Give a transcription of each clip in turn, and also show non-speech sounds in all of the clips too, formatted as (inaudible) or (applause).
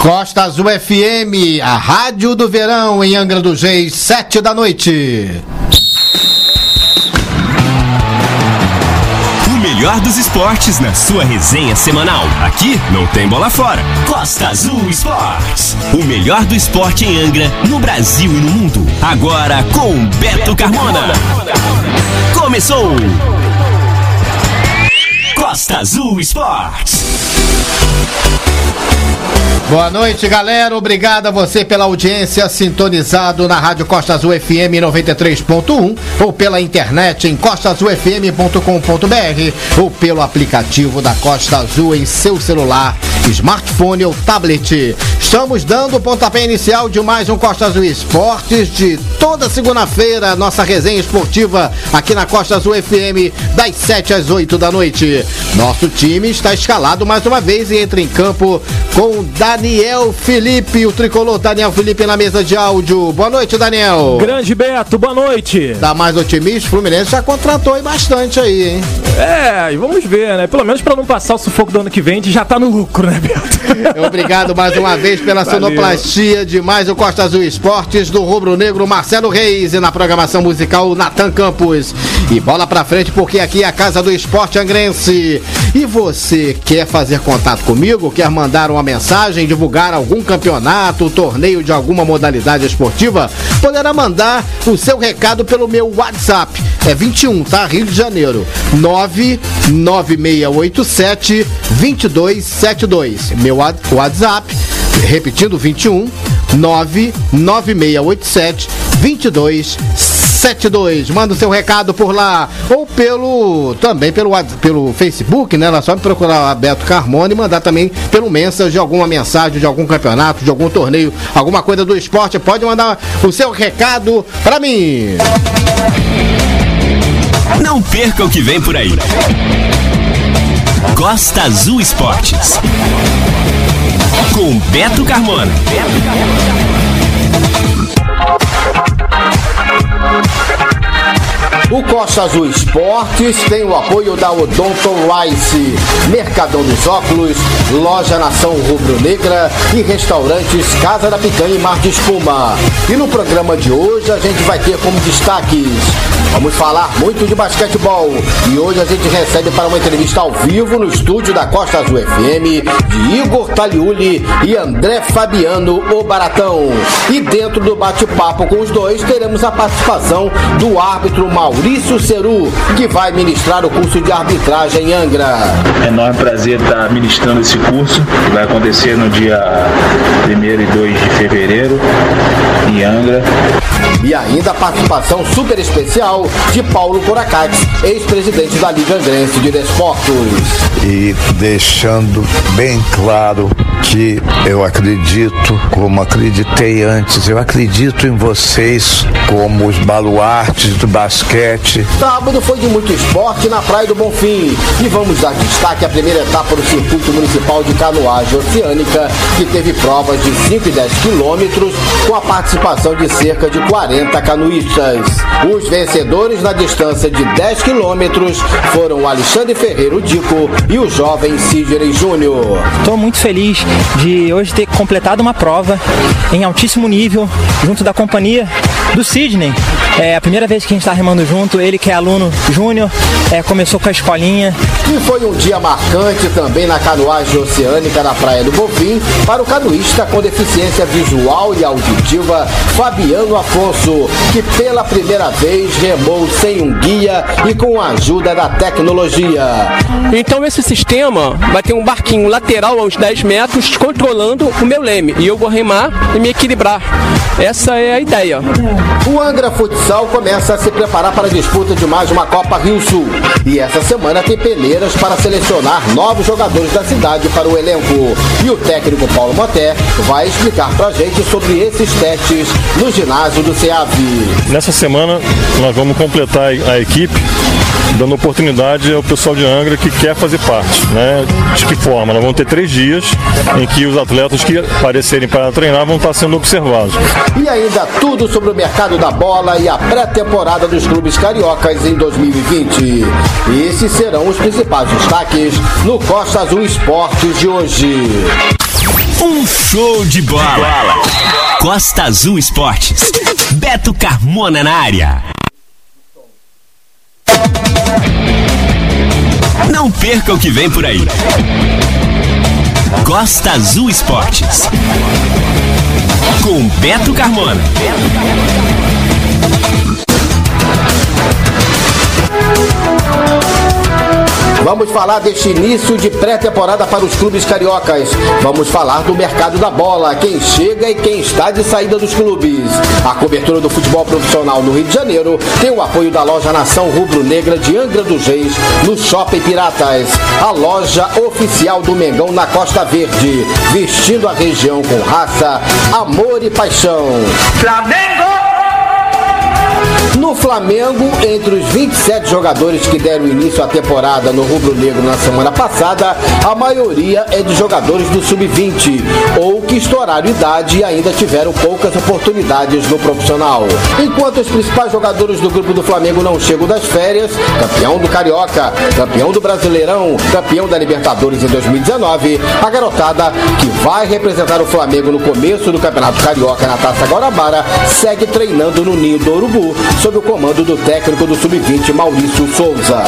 Costa Azul FM, a rádio do verão em Angra dos Reis, sete da noite. O melhor dos esportes na sua resenha semanal. Aqui não tem bola fora. Costa Azul Esportes. O melhor do esporte em Angra, no Brasil e no mundo. Agora com Beto Carmona. Começou! Costa Azul Esportes. Boa noite, galera. Obrigado a você pela audiência sintonizado na Rádio Costa Azul FM 93.1 ou pela internet em costaazulfm.com.br ou pelo aplicativo da Costa Azul em seu celular, smartphone ou tablet. Estamos dando o pontapé inicial de mais um Costa Azul Esportes de toda segunda-feira, nossa resenha esportiva aqui na Costa Azul FM das 7 às 8 da noite. Nosso time está escalado mais uma vez e entra em campo com Daniel Felipe, o tricolor Daniel Felipe na mesa de áudio. Boa noite, Daniel. Grande Beto, boa noite. Tá mais otimista? O Fluminense já contratou aí bastante aí, hein? É, e vamos ver, né? Pelo menos para não passar o sufoco do ano que vem, a gente já tá no lucro, né, Beto? (laughs) Obrigado mais uma vez pela Valeu. sonoplastia de mais o Costa Azul Esportes do Rubro Negro Marcelo Reis e na programação musical Natan Campos. E bola pra frente porque aqui é a casa do esporte angrense. E você quer fazer contato comigo? Quer mandar uma mensagem, divulgar algum campeonato, torneio de alguma modalidade esportiva? Poderá mandar o seu recado pelo meu WhatsApp. É 21, tá? Rio de Janeiro. 99687 2272. Meu WhatsApp, repetindo 21 99687 2272. Manda o seu recado por lá ou pelo também pelo pelo Facebook, né? Lá só me procurar Beto Carmona e mandar também pelo mensagem alguma mensagem de algum campeonato, de algum torneio, alguma coisa do esporte. Pode mandar o seu recado pra mim. Não perca o que vem por aí. Costa Azul Esportes. Com Beto Carmona. Thank O Costa Azul Esportes tem o apoio da Odonto Rice, Mercadão dos Óculos, Loja Nação Rubro Negra e restaurantes Casa da Picanha e Mar de Espuma. E no programa de hoje a gente vai ter como destaques. Vamos falar muito de basquetebol e hoje a gente recebe para uma entrevista ao vivo no estúdio da Costa Azul FM de Igor Taliuli e André Fabiano, o Baratão. E dentro do bate-papo com os dois teremos a participação do árbitro Maurício Ceru, que vai ministrar o curso de arbitragem em Angra. enorme prazer estar ministrando esse curso, que vai acontecer no dia 1 e 2 de fevereiro, em Angra. E ainda a participação super especial de Paulo Coracates, ex-presidente da Liga Angrense de Desportos. e deixando bem claro que eu acredito, como acreditei antes, eu acredito em vocês como os baluartes do basquete. Sábado foi de muito esporte na Praia do Bonfim. E vamos dar destaque à primeira etapa do Circuito Municipal de Canoagem Oceânica, que teve provas de 5 e 10 quilômetros, com a participação de cerca de 40 canoístas. Os vencedores na distância de 10 quilômetros foram o Alexandre Ferreiro Dico e o jovem Sidney Júnior. Estou muito feliz de hoje ter completado uma prova em altíssimo nível, junto da companhia do Sidney. É a primeira vez que a gente está remando junto, ele que é aluno júnior, é, começou com a escolinha. E foi um dia marcante também na canoagem oceânica na Praia do Bonfim para o canoísta com deficiência visual e auditiva Fabiano Afonso, que pela primeira vez remou sem um guia e com a ajuda da tecnologia. Então esse sistema vai ter um barquinho lateral a uns 10 metros controlando o meu leme e eu vou remar e me equilibrar. Essa é a ideia. O Angra Futsal começa a se preparar para a disputa de mais uma Copa Rio Sul. E essa semana tem peneiras para selecionar novos jogadores da cidade para o elenco. E o técnico Paulo Moté vai explicar pra gente sobre esses testes no ginásio do Nessa semana nós vamos completar a equipe dando oportunidade ao pessoal de Angra que quer fazer parte. Né? De que forma? Nós vamos ter três dias em que os atletas que aparecerem para treinar vão estar sendo observados. E ainda tudo sobre o mercado da bola e a pré-temporada dos clubes cariocas em 2020. Esses serão os principais destaques no Costa Azul Esportes de hoje. Um Um show de bola. Costa Azul Esportes. Beto Carmona na área. Não perca o que vem por aí. Costa Azul Esportes. Com Beto Carmona. Vamos falar deste início de pré-temporada para os clubes cariocas. Vamos falar do mercado da bola, quem chega e quem está de saída dos clubes. A cobertura do futebol profissional no Rio de Janeiro tem o apoio da loja Nação Rubro Negra de Angra dos Reis, no Shopping Piratas. A loja oficial do Mengão na Costa Verde, vestindo a região com raça, amor e paixão. Flamengo! No Flamengo, entre os 27 jogadores que deram início à temporada no Rubro Negro na semana passada, a maioria é de jogadores do Sub-20 ou que estouraram idade e ainda tiveram poucas oportunidades no profissional. Enquanto os principais jogadores do grupo do Flamengo não chegam das férias, campeão do Carioca, campeão do Brasileirão, campeão da Libertadores em 2019, a garotada que vai representar o Flamengo no começo do Campeonato Carioca na Taça Guarabara segue treinando no Ninho do Urubu sob o comando do técnico do Sub-20, Maurício Souza.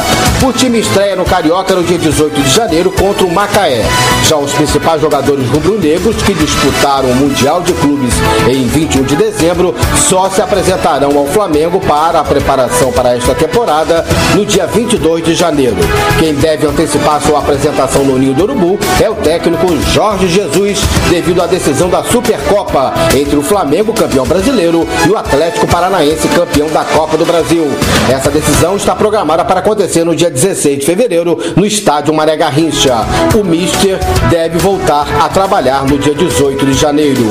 O time estreia no Carioca no dia 18 de janeiro contra o Macaé. Já os principais jogadores rubro-negros que disputaram o Mundial de Clubes em 21 de dezembro só se apresentarão ao Flamengo para a preparação para esta temporada no dia 22 de janeiro. Quem deve antecipar sua apresentação no Ninho do Urubu é o técnico Jorge Jesus, devido à decisão da Supercopa entre o Flamengo, campeão brasileiro, e o Atlético Paranaense, campeão da Copa do Brasil. Essa decisão está programada para acontecer no dia 16 de fevereiro no estádio Maré Garrincha. O Mister deve voltar a trabalhar no dia 18 de janeiro.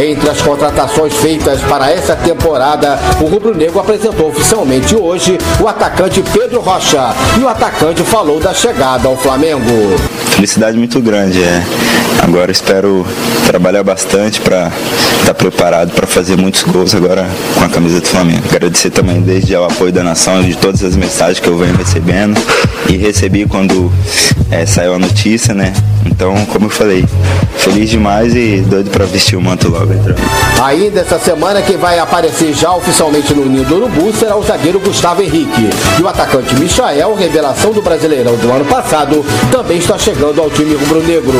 Entre as contratações feitas para essa temporada, o Rubro Negro apresentou oficialmente hoje o atacante Pedro Rocha e o atacante falou da chegada ao Flamengo. Felicidade muito grande, é. Agora espero trabalhar bastante para estar preparado para fazer muitos gols agora com a camisa do Flamengo. Agradecer também desde o apoio da nação de todas as mensagens que eu venho recebendo e recebi quando é, saiu a notícia, né? Então, como eu falei, feliz demais e doido para vestir o manto logo. Entrando. Ainda essa semana, quem vai aparecer já oficialmente no Ninho do Urubu será o zagueiro Gustavo Henrique. E o atacante Michael, revelação do Brasileirão do ano passado, também está chegando ao time rubro-negro.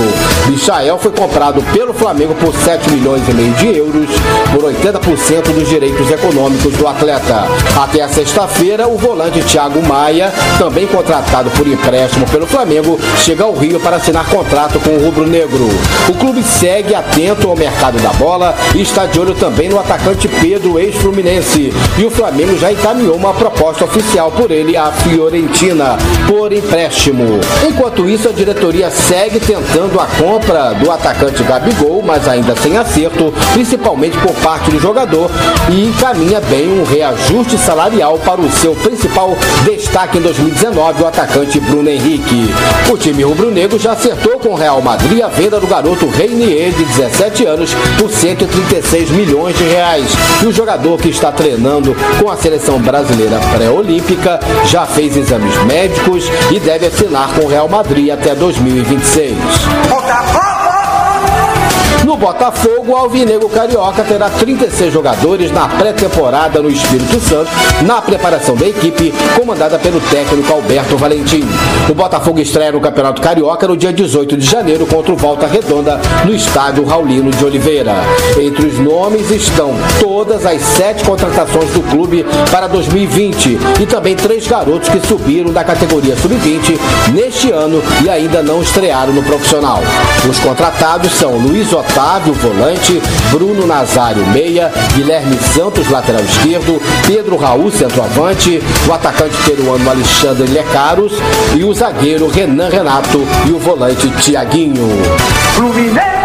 Michael foi comprado pelo Flamengo por 7 milhões e meio de euros, por 80% dos direitos econômicos do atleta. Até a sexta-feira, o volante Thiago Maia, também contratado por empréstimo pelo Flamengo, chega ao Rio para assinar contrato com o rubro-negro. O clube segue atento ao mercado da bola e está de olho também no atacante Pedro, ex-fluminense. E o Flamengo já encaminhou uma proposta oficial por ele à Fiorentina, por empréstimo. Enquanto isso, a diretoria segue tentando a compra do atacante Gabigol, mas ainda sem acerto, principalmente por parte do jogador, e encaminha bem um reajuste salarial para o seu principal destaque em 2019, o atacante Bruno Henrique. O time rubro-negro já acertou com o Real Madrid a venda do garoto Reinier, de 17 anos, por 136 milhões de reais. E o jogador que está treinando com a seleção brasileira pré-olímpica já fez exames médicos e deve assinar com o Real Madrid até 2026. No Botafogo, o Alvinegro Carioca terá 36 jogadores na pré-temporada no Espírito Santo, na preparação da equipe, comandada pelo técnico Alberto Valentim. O Botafogo estreia no Campeonato Carioca no dia 18 de janeiro contra o Volta Redonda, no estádio Raulino de Oliveira. Entre os nomes estão todas as sete contratações do clube para 2020 e também três garotos que subiram da categoria sub-20 neste ano e ainda não estrearam no profissional. Os contratados são Luiz Otávio, volante, Bruno Nazário, meia, Guilherme Santos, lateral esquerdo, Pedro Raul, centroavante, o atacante peruano Alexandre Lecaros e o zagueiro Renan Renato e o volante Tiaguinho. Fluminense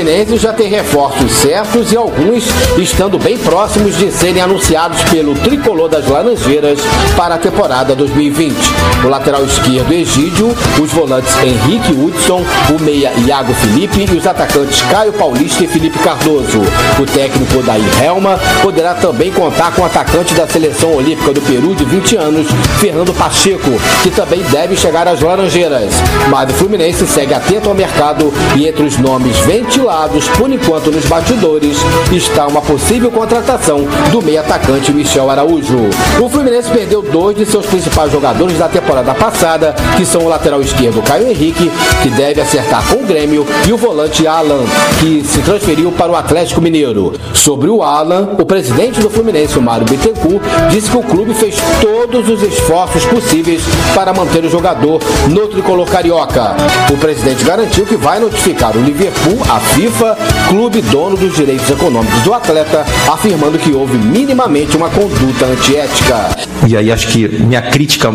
Fluminense já tem reforços certos e alguns estando bem próximos de serem anunciados pelo tricolor das Laranjeiras para a temporada 2020. O lateral esquerdo Egídio, os volantes Henrique Hudson, o meia Iago Felipe e os atacantes Caio Paulista e Felipe Cardoso. O técnico Daí Helma poderá também contar com o atacante da seleção olímpica do Peru de 20 anos, Fernando Pacheco, que também deve chegar às Laranjeiras. Mas o Fluminense segue atento ao mercado e entre os nomes ventilados por enquanto nos batidores está uma possível contratação do meio atacante Michel Araújo. O Fluminense perdeu dois de seus principais jogadores da temporada passada, que são o lateral esquerdo Caio Henrique, que deve acertar com o Grêmio, e o volante Alan, que se transferiu para o Atlético Mineiro. Sobre o Alan, o presidente do Fluminense, o Mário Bittencourt, disse que o clube fez todos os esforços possíveis para manter o jogador no tricolor carioca. O presidente garantiu que vai notificar o Liverpool, a FIFA, clube dono dos direitos econômicos do atleta, afirmando que houve minimamente uma conduta antiética. E aí acho que minha crítica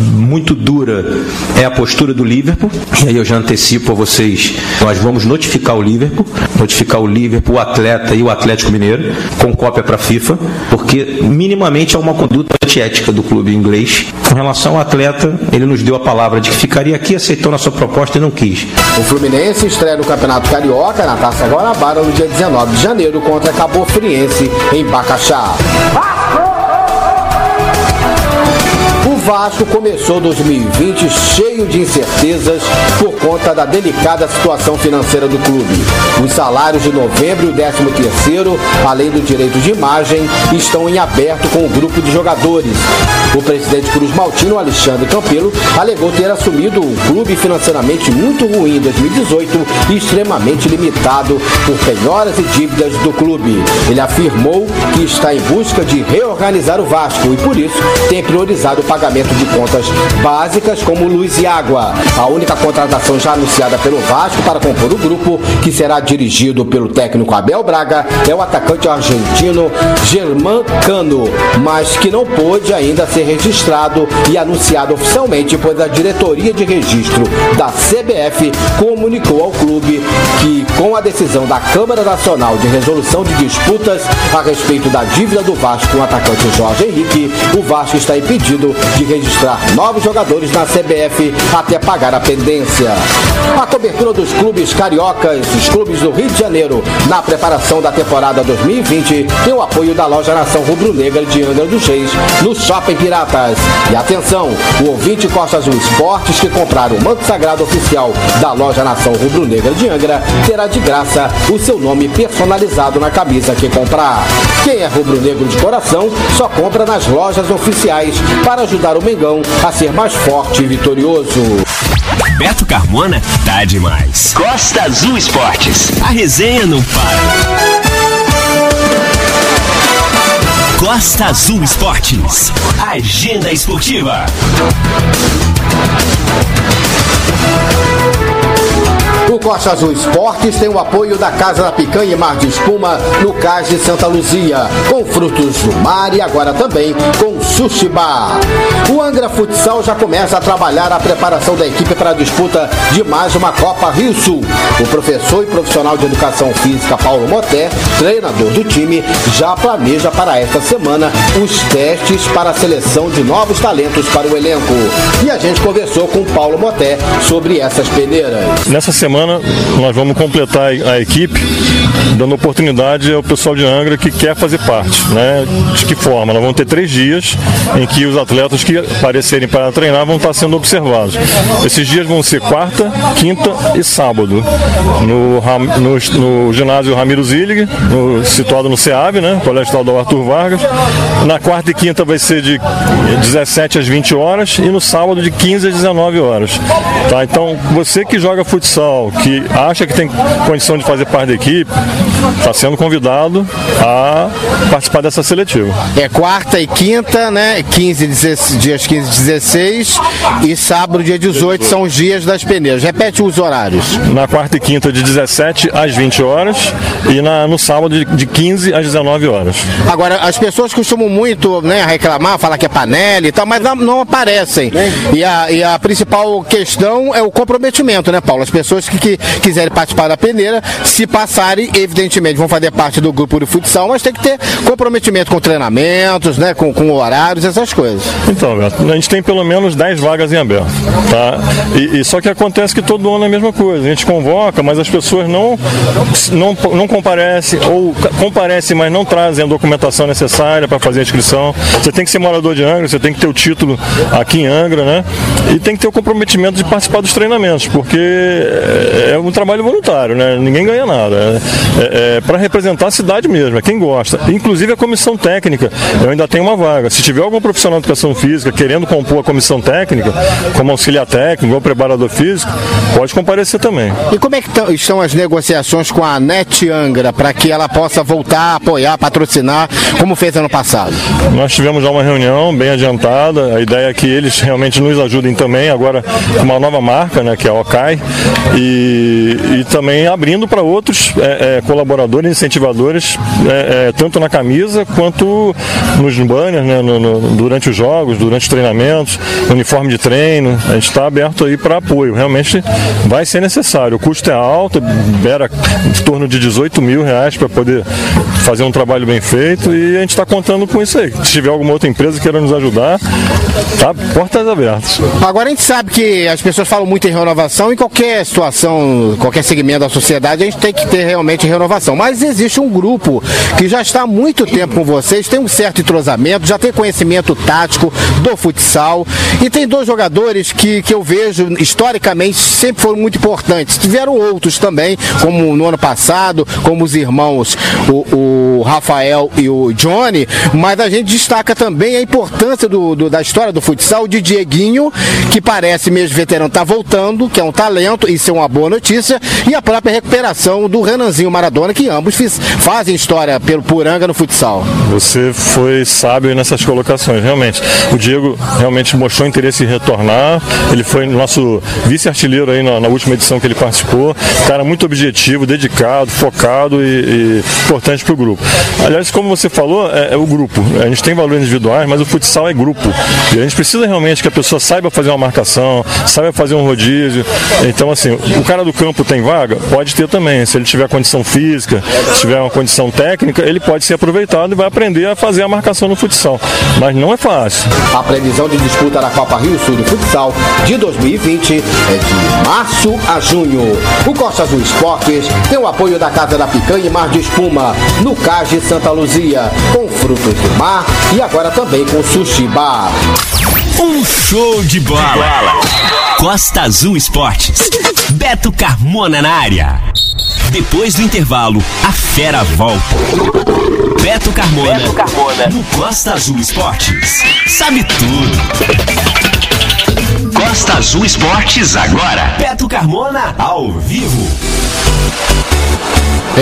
muito dura é a postura do Liverpool. E aí eu já antecipo a vocês, nós vamos notificar o Liverpool, notificar o Liverpool, o atleta e o Atlético Mineiro, com cópia para a FIFA, porque minimamente é uma conduta antiética do clube inglês. Com relação ao atleta, ele nos deu a palavra de que ficaria aqui, aceitou nossa proposta e não quis. O Fluminense estreia no Campeonato Carioca na Taça Guanabara no dia 19 de janeiro contra Cabo Friense em Bacaxá. Vasco começou 2020 cheio de incertezas por conta da delicada situação financeira do clube. Os salários de novembro e o 13 terceiro, além do direito de imagem, estão em aberto com o grupo de jogadores. O presidente Cruz Maltino, Alexandre Campelo, alegou ter assumido um clube financeiramente muito ruim em 2018 e extremamente limitado por penhoras e dívidas do clube. Ele afirmou que está em busca de reorganizar o Vasco e, por isso, tem priorizado o pagamento de contas básicas como luz e água. A única contratação já anunciada pelo Vasco para compor o grupo, que será dirigido pelo técnico Abel Braga, é o atacante argentino Germán Cano, mas que não pôde ainda ser registrado e anunciado oficialmente, pois a diretoria de registro da CBF comunicou ao clube que, com a decisão da Câmara Nacional de Resolução de Disputas a respeito da dívida do Vasco com o atacante Jorge Henrique, o Vasco está impedido de registrar novos jogadores na CBF até pagar a pendência. A cobertura dos clubes cariocas, os clubes do Rio de Janeiro, na preparação da temporada 2020, tem o apoio da loja Nação Rubro-Negra de Angra dos Reis, no Shopping Piratas. E atenção, o ouvinte Costa Azul Esportes que comprar o manto sagrado oficial da loja Nação Rubro-Negra de Angra terá de graça o seu nome personalizado na camisa que comprar. Quem é rubro-negro de coração só compra nas lojas oficiais para ajudar o Mengão a ser mais forte e vitorioso. Beto Carmona tá demais. Costa Azul Esportes. A resenha não para. Costa Azul Esportes. Agenda esportiva. O Costa Azul Esportes tem o apoio da Casa da Picanha e Mar de Espuma no Cais de Santa Luzia, com frutos do mar e agora também com Sushi Bar. O Angra Futsal já começa a trabalhar a preparação da equipe para a disputa de mais uma Copa Rio Sul. O professor e profissional de educação física Paulo Moté, treinador do time, já planeja para esta semana os testes para a seleção de novos talentos para o elenco. E a gente conversou com Paulo Moté sobre essas peneiras. Nessa semana nós vamos completar a equipe, dando oportunidade ao pessoal de Angra que quer fazer parte. Né? De que forma? Nós vamos ter três dias em que os atletas que aparecerem para treinar vão estar sendo observados. Esses dias vão ser quarta, quinta e sábado. No, no, no ginásio Ramiro Zillig, no, situado no SEAB, né? Colégio Estadual Arthur Vargas. Na quarta e quinta vai ser de 17 às 20 horas e no sábado de 15 às 19 horas. Tá? Então, você que joga futsal, que acha que tem condição de fazer parte da equipe, está sendo convidado a participar dessa seletiva. É quarta e quinta, né? 15, 16, dias 15 e 16 e sábado, dia 18, são os dias das peneiras. Repete os horários. Na quarta e quinta, de 17 às 20 horas e na, no sábado, de 15 às 19 horas. Agora, as pessoas costumam muito né, reclamar, falar que é panela e tal, mas não, não aparecem. E a, e a principal questão é o comprometimento, né, Paulo? As pessoas que, que quiserem participar da peneira, se passarem, evidentemente vão fazer parte do grupo de futsal, mas tem que ter comprometimento com treinamentos, né, com, com horários, essas coisas. Então, Beto, a gente tem pelo menos 10 vagas em aberto, tá? E, e só que acontece que todo ano é a mesma coisa. A gente convoca, mas as pessoas não não, não comparecem ou comparecem, mas não trazem a documentação necessária para fazer a inscrição. Você tem que ser morador de Angra, você tem que ter o título aqui em Angra, né? E tem que ter o comprometimento de participar dos treinamentos, porque é é um trabalho voluntário, né? Ninguém ganha nada. É, é para representar a cidade mesmo, é quem gosta. Inclusive a comissão técnica, eu ainda tenho uma vaga. Se tiver algum profissional de educação física querendo compor a comissão técnica, como auxiliar técnico ou preparador físico, pode comparecer também. E como é que tão- estão as negociações com a NET Angra para que ela possa voltar a apoiar, patrocinar, como fez ano passado? Nós tivemos já uma reunião bem adiantada. A ideia é que eles realmente nos ajudem também, agora com uma nova marca, né, que é a OCAI, e, e também abrindo para outros é, é, colaboradores, incentivadores, é, é, tanto na camisa quanto nos banners, né, no- no- durante os jogos, durante os treinamentos, uniforme de treino. A gente está aberto aí para apoio. Realmente vai ser necessário. O custo é alto, beira em torno de 18 mil reais para poder fazer um trabalho bem feito e a gente está contando com isso aí. Se tiver alguma outra empresa queira nos ajudar, tá portas abertas. Agora a gente sabe que as pessoas falam muito em renovação em qualquer situação, qualquer segmento da sociedade, a gente tem que ter realmente renovação. Mas existe um grupo que já está há muito tempo com vocês, tem um certo entrosamento, já tem conhecimento tático do futsal e tem dois jogadores que, que eu vejo historicamente sempre foram muito importantes. Tiveram outros também, como no ano passado, como os irmãos o, o Rafael e o Johnny, mas a gente destaca também a importância do, do- da história do futsal de Dieguinho, que parece mesmo veterano, está voltando, que é um talento, isso é uma boa notícia, e a própria recuperação do Renanzinho Maradona, que ambos fiz- fazem história pelo Puranga no futsal. Você foi sábio nessas colocações, realmente. O Diego realmente mostrou interesse em retornar. Ele foi nosso vice-artilheiro aí na, na última edição que ele participou. Cara muito objetivo, dedicado, focado e, e importante para o grupo. Aliás, como você falou, é, é o grupo. A gente tem valores individuais, mas o futsal é grupo. E a gente precisa realmente que a pessoa saiba fazer uma marcação, saiba fazer um rodízio. Então, assim, o cara do campo tem vaga? Pode ter também. Se ele tiver condição física, se tiver uma condição técnica, ele pode ser aproveitado e vai aprender a fazer a marcação no futsal. Mas não é fácil. A previsão de disputa da Copa Rio Sul de Futsal de 2020 é de março a junho. O Costa Azul Esportes tem o apoio da Casa da Picanha e Mar de Espuma, no Cais de Santa Luzia, com frutos do mar e agora também com Sushi Bar. Um show de bola. Costa Azul Esportes. Beto Carmona na área. Depois do intervalo, a fera volta. Beto Carmona, no Costa Azul Esportes. Sabe tudo. Costa Azul Esportes agora. Beto Carmona ao vivo.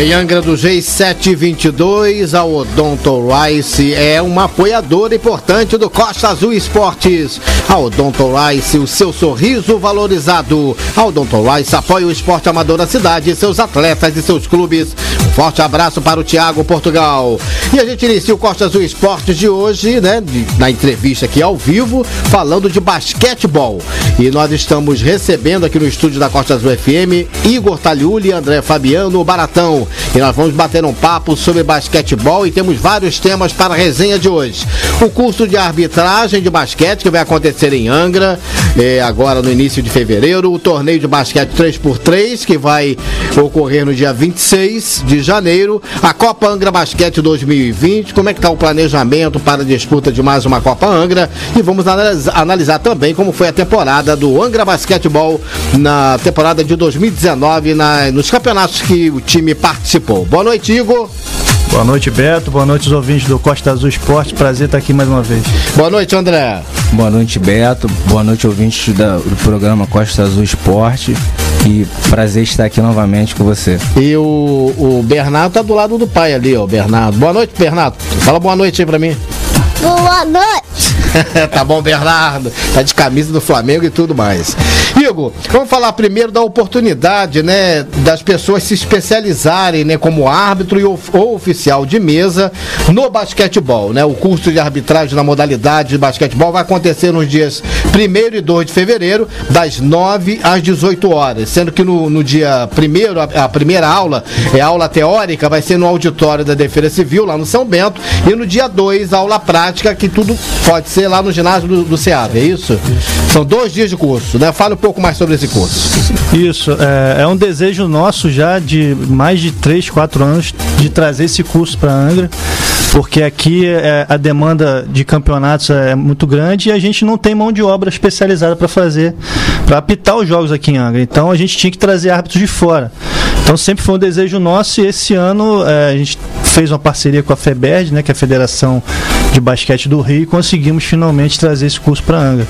Em Angra do Reis 722, a Odonto Rice é uma apoiadora importante do Costa Azul Esportes. A Odonto Rice, o seu sorriso valorizado. A Odonto Rice apoia o esporte amador da cidade, seus atletas e seus clubes. Um forte abraço para o Tiago Portugal. E a gente inicia o Costa Azul Esportes de hoje, né, na entrevista aqui ao vivo, falando de basquetebol. E nós estamos recebendo aqui no estúdio da Costa Azul FM Igor Taliuli André Fabiano Baratão. E nós vamos bater um papo sobre basquetebol e temos vários temas para a resenha de hoje. O curso de arbitragem de basquete que vai acontecer em Angra, eh, agora no início de fevereiro. O torneio de basquete 3x3 que vai ocorrer no dia 26 de janeiro. A Copa Angra Basquete 2020. Como é que está o planejamento para a disputa de mais uma Copa Angra? E vamos analis- analisar também como foi a temporada do Angra Basquetebol na temporada de 2019 na- nos campeonatos que o time participou. Boa noite, Igor. Boa noite, Beto. Boa noite, os ouvintes do Costa Azul Esporte. Prazer estar aqui mais uma vez. Boa noite, André. Boa noite, Beto. Boa noite, ouvintes da- do programa Costa Azul Esporte. E prazer estar aqui novamente com você. E o, o Bernardo tá do lado do pai ali, ó, o Bernardo. Boa noite, Bernardo. Fala boa noite aí pra mim. Boa noite. (laughs) tá bom, Bernardo. Tá de camisa do Flamengo e tudo mais. Vamos falar primeiro da oportunidade, né, das pessoas se especializarem, né, como árbitro e of- ou oficial de mesa no basquetebol, né? O curso de arbitragem na modalidade de basquetebol vai acontecer nos dias 1 e 2 de fevereiro, das 9 às 18 horas, sendo que no, no dia primeiro, a, a primeira aula é aula teórica, vai ser no auditório da Defesa Civil, lá no São Bento, e no dia 2, aula prática, que tudo pode ser lá no ginásio do, do é isso? São dois dias de curso, né? Fala um pouco mais sobre esse curso. Isso, é, é um desejo nosso já de mais de 3, 4 anos de trazer esse curso para Angra, porque aqui é, a demanda de campeonatos é muito grande e a gente não tem mão de obra especializada para fazer, para apitar os jogos aqui em Angra. Então a gente tinha que trazer árbitros de fora. Então sempre foi um desejo nosso e esse ano é, a gente fez uma parceria com a FEBERD, né, que é a Federação de Basquete do Rio, e conseguimos finalmente trazer esse curso para Angra.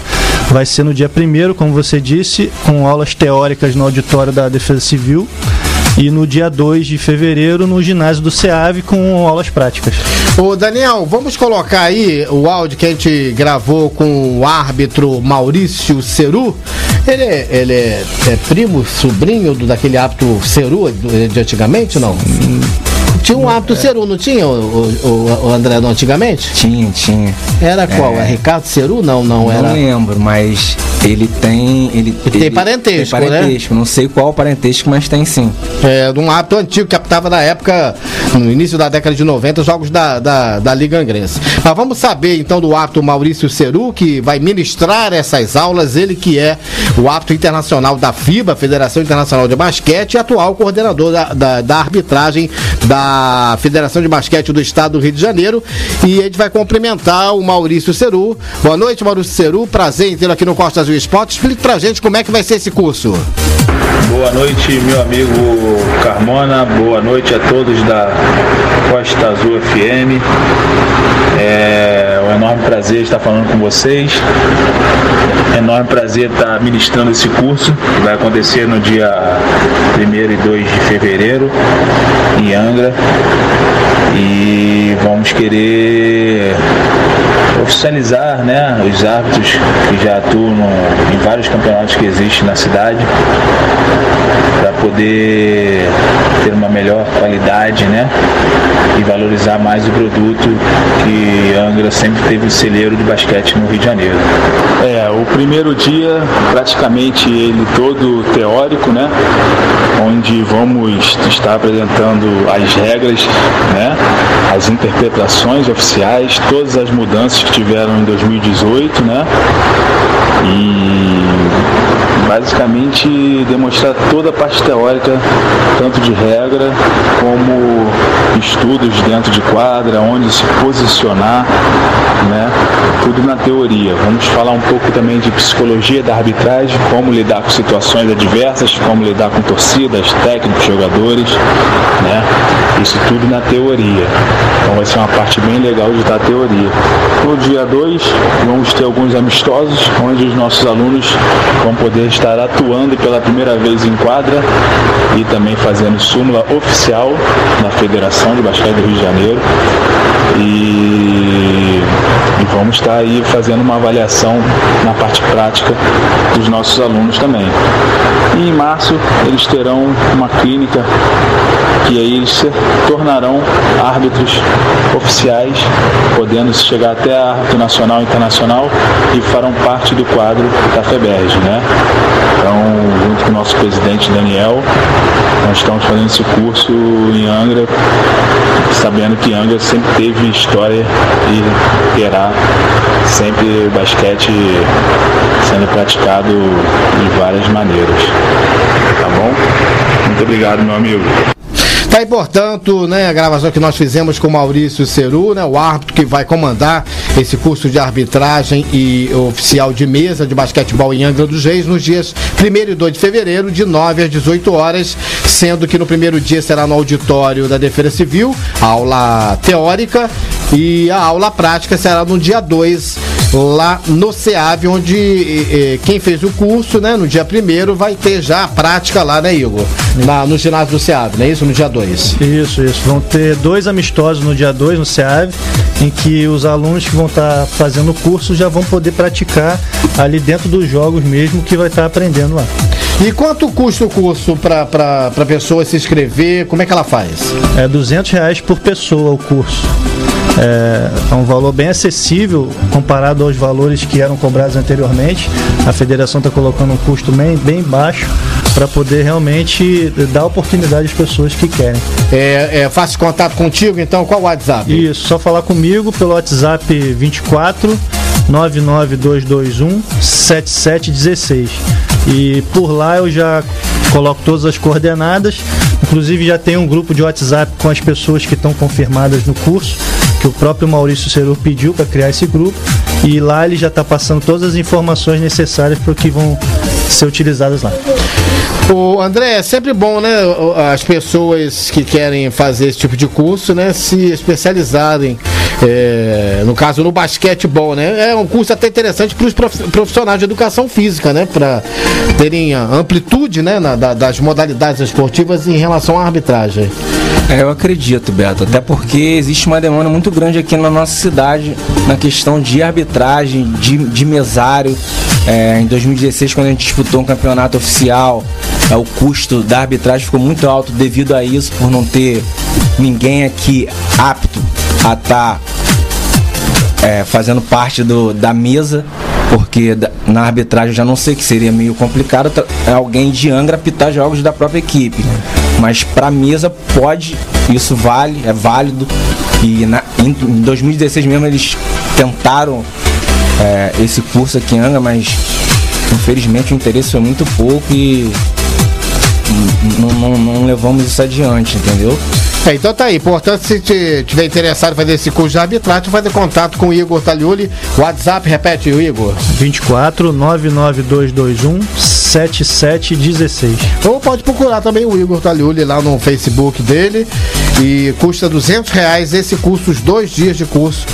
Vai ser no dia 1 como você disse, com aulas teóricas no auditório da Defesa Civil. E no dia 2 de fevereiro no ginásio do SEAV com aulas práticas. Ô Daniel, vamos colocar aí o áudio que a gente gravou com o árbitro Maurício Ceru. Ele é, ele é, é primo, sobrinho do, daquele árbitro Ceru de, antigamente não? Tinha um árbitro Ceru, não tinha, o, o, o André, não, antigamente? Tinha, tinha. Era qual? É, É. Ricardo Ceru? Não, não, Não era. lembro, mas ele tem. Ele, tem parentesco, tem parentesco. Não sei qual parentesco, mas tem sim. É, de um árbitro antigo que apitava na época, no início da década de 90, jogos da, da, da Liga Angrense. Mas vamos saber então do árbitro Maurício Ceru, que vai ministrar essas aulas, ele que é o árbitro internacional da FIBA, Federação Internacional de Basquete, e atual coordenador da, da, da arbitragem da Federação de Basquete do Estado do Rio de Janeiro. E a gente vai cumprimentar o Maurício Ceru. Boa noite, Maurício Ceru. Prazer em tê-lo aqui no Costa Azul Esporte. Explique pra gente como é que vai ser esse curso. Boa noite, meu amigo Carmona. Boa noite a todos da Costa Azul FM. É um enorme prazer estar falando com vocês. Enorme prazer estar ministrando esse curso que vai acontecer no dia 1 e 2 de fevereiro em Angra. E vamos querer oficializar né, os árbitros que já atuam em vários campeonatos que existem na cidade para poder ter uma melhor qualidade né, e valorizar mais o produto que Angra sempre teve o celeiro de basquete no Rio de Janeiro. É, o primeiro dia, praticamente ele todo teórico, né? Onde vamos estar apresentando as regras, né? As interpretações oficiais, todas as mudanças que tiveram em 2018, né? E basicamente demonstrar toda a parte teórica, tanto de regra como estudos dentro de quadra, onde se posicionar, né? Tudo na teoria. Vamos falar um pouco também de psicologia da arbitragem, como lidar com situações adversas, como lidar com torcidas, técnicos, jogadores, né? Isso tudo na teoria. Então vai ser uma parte bem legal de dar teoria. No dia 2, vamos ter alguns amistosos, onde os nossos alunos vão poder estar atuando pela primeira vez em quadra e também fazendo súmula oficial na Federação de Basquete do Rio de Janeiro. E vamos estar aí fazendo uma avaliação na parte prática dos nossos alunos também. E em março eles terão uma clínica que aí eles se tornarão árbitros oficiais, podendo chegar até árbitro nacional e internacional e farão parte do quadro da FEBERG, né? Então, junto com o nosso presidente Daniel, nós estamos fazendo esse curso em Angra, sabendo que Angra sempre teve história e terá sempre basquete sendo praticado de várias maneiras. Tá bom? Muito obrigado, meu amigo. Tá aí, portanto, né, a gravação que nós fizemos com Maurício Ceru, né, o árbitro que vai comandar esse curso de arbitragem e oficial de mesa de basquetebol em Angra dos Reis nos dias 1 e 2 de fevereiro, de 9 às 18 horas, sendo que no primeiro dia será no auditório da Defesa Civil, aula teórica, e a aula prática será no dia 2 lá no SEAV, onde eh, quem fez o curso, né, no dia primeiro vai ter já a prática lá, né, Igor? Na, no ginásio do SEAV, não é isso? No dia 2. Isso, isso. Vão ter dois amistosos no dia 2 no SEAV, em que os alunos que vão estar fazendo o curso já vão poder praticar ali dentro dos jogos mesmo que vai estar aprendendo lá. E quanto custa o curso para a pessoa se inscrever? Como é que ela faz? É 200 reais por pessoa o curso. É, é um valor bem acessível comparado aos valores que eram cobrados anteriormente. A federação está colocando um custo bem, bem baixo para poder realmente dar oportunidade às pessoas que querem. É, é fácil contato contigo, então qual o WhatsApp? Isso, só falar comigo pelo WhatsApp 24 99221 7716. E por lá eu já coloco todas as coordenadas. Inclusive já tem um grupo de WhatsApp com as pessoas que estão confirmadas no curso, que o próprio Maurício Ceru pediu para criar esse grupo. E lá ele já está passando todas as informações necessárias para o que vão ser utilizadas lá. O André, é sempre bom, né, as pessoas que querem fazer esse tipo de curso, né, se especializarem, é, no caso no basquetebol, né? É um curso até interessante para os profissionais de educação física, né, para terem amplitude, né, na, das modalidades esportivas em relação à arbitragem. É, eu acredito, Beto, até porque existe uma demanda muito grande aqui na nossa cidade na questão de arbitragem, de, de mesário. É, em 2016, quando a gente disputou um campeonato oficial, o custo da arbitragem ficou muito alto devido a isso, por não ter ninguém aqui apto a estar tá, é, fazendo parte do, da mesa, porque na arbitragem já não sei que seria meio complicado alguém de Angra apitar jogos da própria equipe. Mas para mesa pode, isso vale, é válido. E na, em 2016 mesmo eles tentaram é, esse curso aqui em Angra, mas infelizmente o interesse foi muito pouco e não, não, não levamos isso adiante, entendeu? É, então tá aí. Portanto, se tiver interessado em fazer esse curso de arbitragem, fazer contato com o Igor Taliuli. WhatsApp, repete o Igor. 24 99221 7716. Ou pode procurar também o Igor Taliuli lá no Facebook dele. E custa 200 reais esse curso, os dois dias de curso.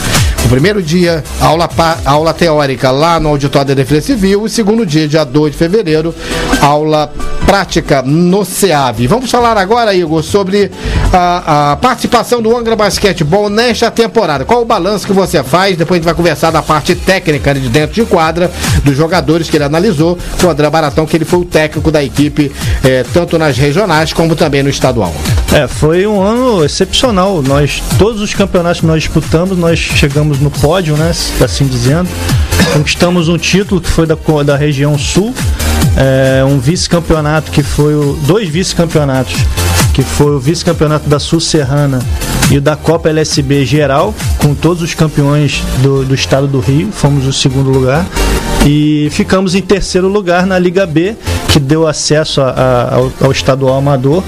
O primeiro dia, aula, aula teórica lá no Auditório da Defesa Civil. O segundo dia, dia 2 de fevereiro, aula prática no SEAV. Vamos falar agora, Igor, sobre a, a, participação do Angra Basquetebol nesta temporada. Qual o balanço que você faz? Depois a gente vai conversar da parte técnica de dentro de quadra, dos jogadores que ele analisou, com o André Baratão, que ele foi o técnico da equipe, eh, tanto nas regionais como também no estadual. É, foi um ano excepcional. Nós, todos os campeonatos que nós disputamos, nós chegamos no pódio, né? Assim dizendo. Conquistamos um título que foi da, da região sul, é, um vice-campeonato que foi o. dois vice-campeonatos que foi o vice-campeonato da Sul Serrana e o da Copa LSB geral, com todos os campeões do, do estado do Rio, fomos o segundo lugar. E ficamos em terceiro lugar na Liga B, que deu acesso a, a, ao, ao estadual amador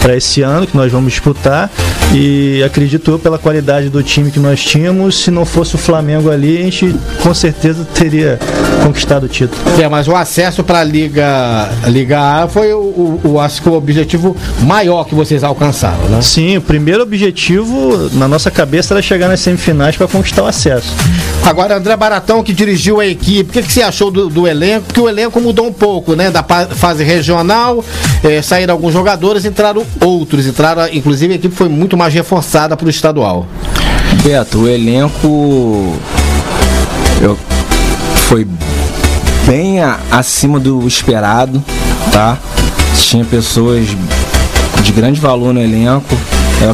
para esse ano que nós vamos disputar. E acredito eu, pela qualidade do time que nós tínhamos, se não fosse o Flamengo ali, a gente com certeza teria conquistado o título. É, mas o acesso para a Liga, Liga A foi o, o, o, acho que o objetivo maior que vocês alcançaram, né? Sim, o primeiro objetivo na nossa cabeça era chegar nas semifinais para conquistar o acesso. Agora, André Baratão, que dirigiu a equipe, o que, que você achou do, do, elenco? Porque o elenco mudou um pouco, né? Da fase regional, eh, saíram alguns jogadores, entraram outros. Entraram, inclusive, a equipe foi muito mais reforçada para o estadual. Beto, o elenco eu, foi bem a, acima do esperado, tá? Tinha pessoas de grande valor no elenco.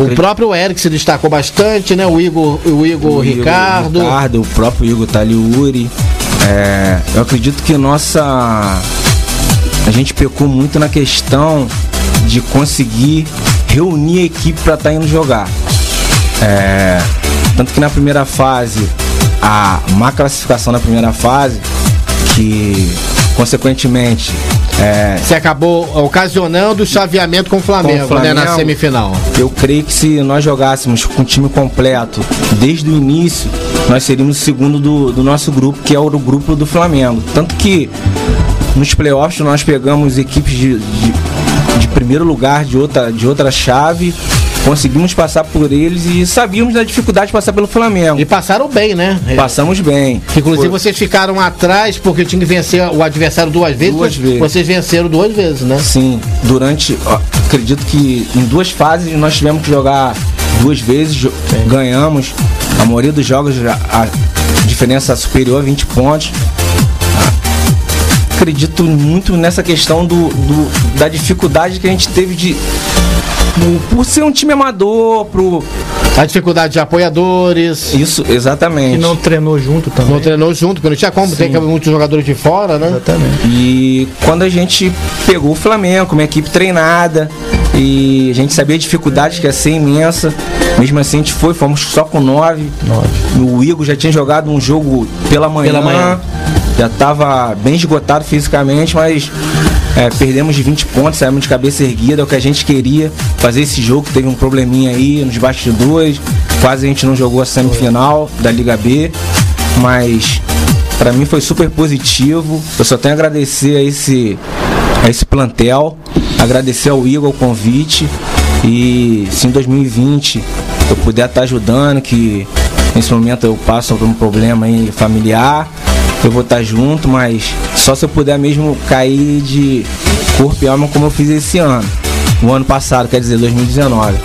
O próprio Eric se destacou bastante, né? O Igor, o Igor o Ricardo. Igor Ricardo, o próprio Igor Taliuri. É, eu acredito que nossa. A gente pecou muito na questão de conseguir reunir a equipe para estar tá indo jogar. É, tanto que na primeira fase, a má classificação na primeira fase, que consequentemente é, Você acabou ocasionando o chaveamento com o Flamengo, com o Flamengo né, na semifinal. Eu creio que se nós jogássemos com o time completo desde o início, nós seríamos o segundo do, do nosso grupo, que é o grupo do Flamengo. Tanto que nos playoffs nós pegamos equipes de, de, de primeiro lugar de outra, de outra chave conseguimos passar por eles e sabíamos da dificuldade de passar pelo Flamengo. E passaram bem, né? Passamos bem. Inclusive Foi- vocês ficaram atrás porque tinha que vencer o adversário duas vezes. Duas vezes. Vocês venceram duas vezes, né? Sim, durante. ó, acredito que em duas fases nós tivemos que jogar duas vezes, jo- ganhamos. A maioria dos jogos a, a diferença superior a 20 pontos. Acredito muito nessa questão do, do- da dificuldade que a gente teve de. Por, ser um time amador, pro. A dificuldade de apoiadores. Isso, exatamente. E não treinou junto também. Não treinou junto, porque não tinha como, tem que haver muitos jogadores de fora, né? Exatamente. E quando a gente pegou o Flamengo, uma equipe treinada, e a gente sabia a dificuldade que ia ser imensa, mesmo assim a gente foi, fomos só com nove. O Igor já tinha jogado um jogo pela manhã, Pela manhã. Já estava bem esgotado fisicamente, mas é, perdemos de 20 pontos, saímos de cabeça erguida, é o que a gente queria, fazer esse jogo, teve um probleminha aí nos bastidores, quase a gente não jogou a semifinal da Liga B, mas Pra mim foi super positivo. Eu só tenho a agradecer a esse, a esse plantel, agradecer ao Igor o convite. E se em 2020 eu puder estar ajudando, que nesse momento eu passo por um problema aí familiar, eu vou estar junto, mas só se eu puder mesmo cair de corpo e alma como eu fiz esse ano. O ano passado, quer dizer, 2019.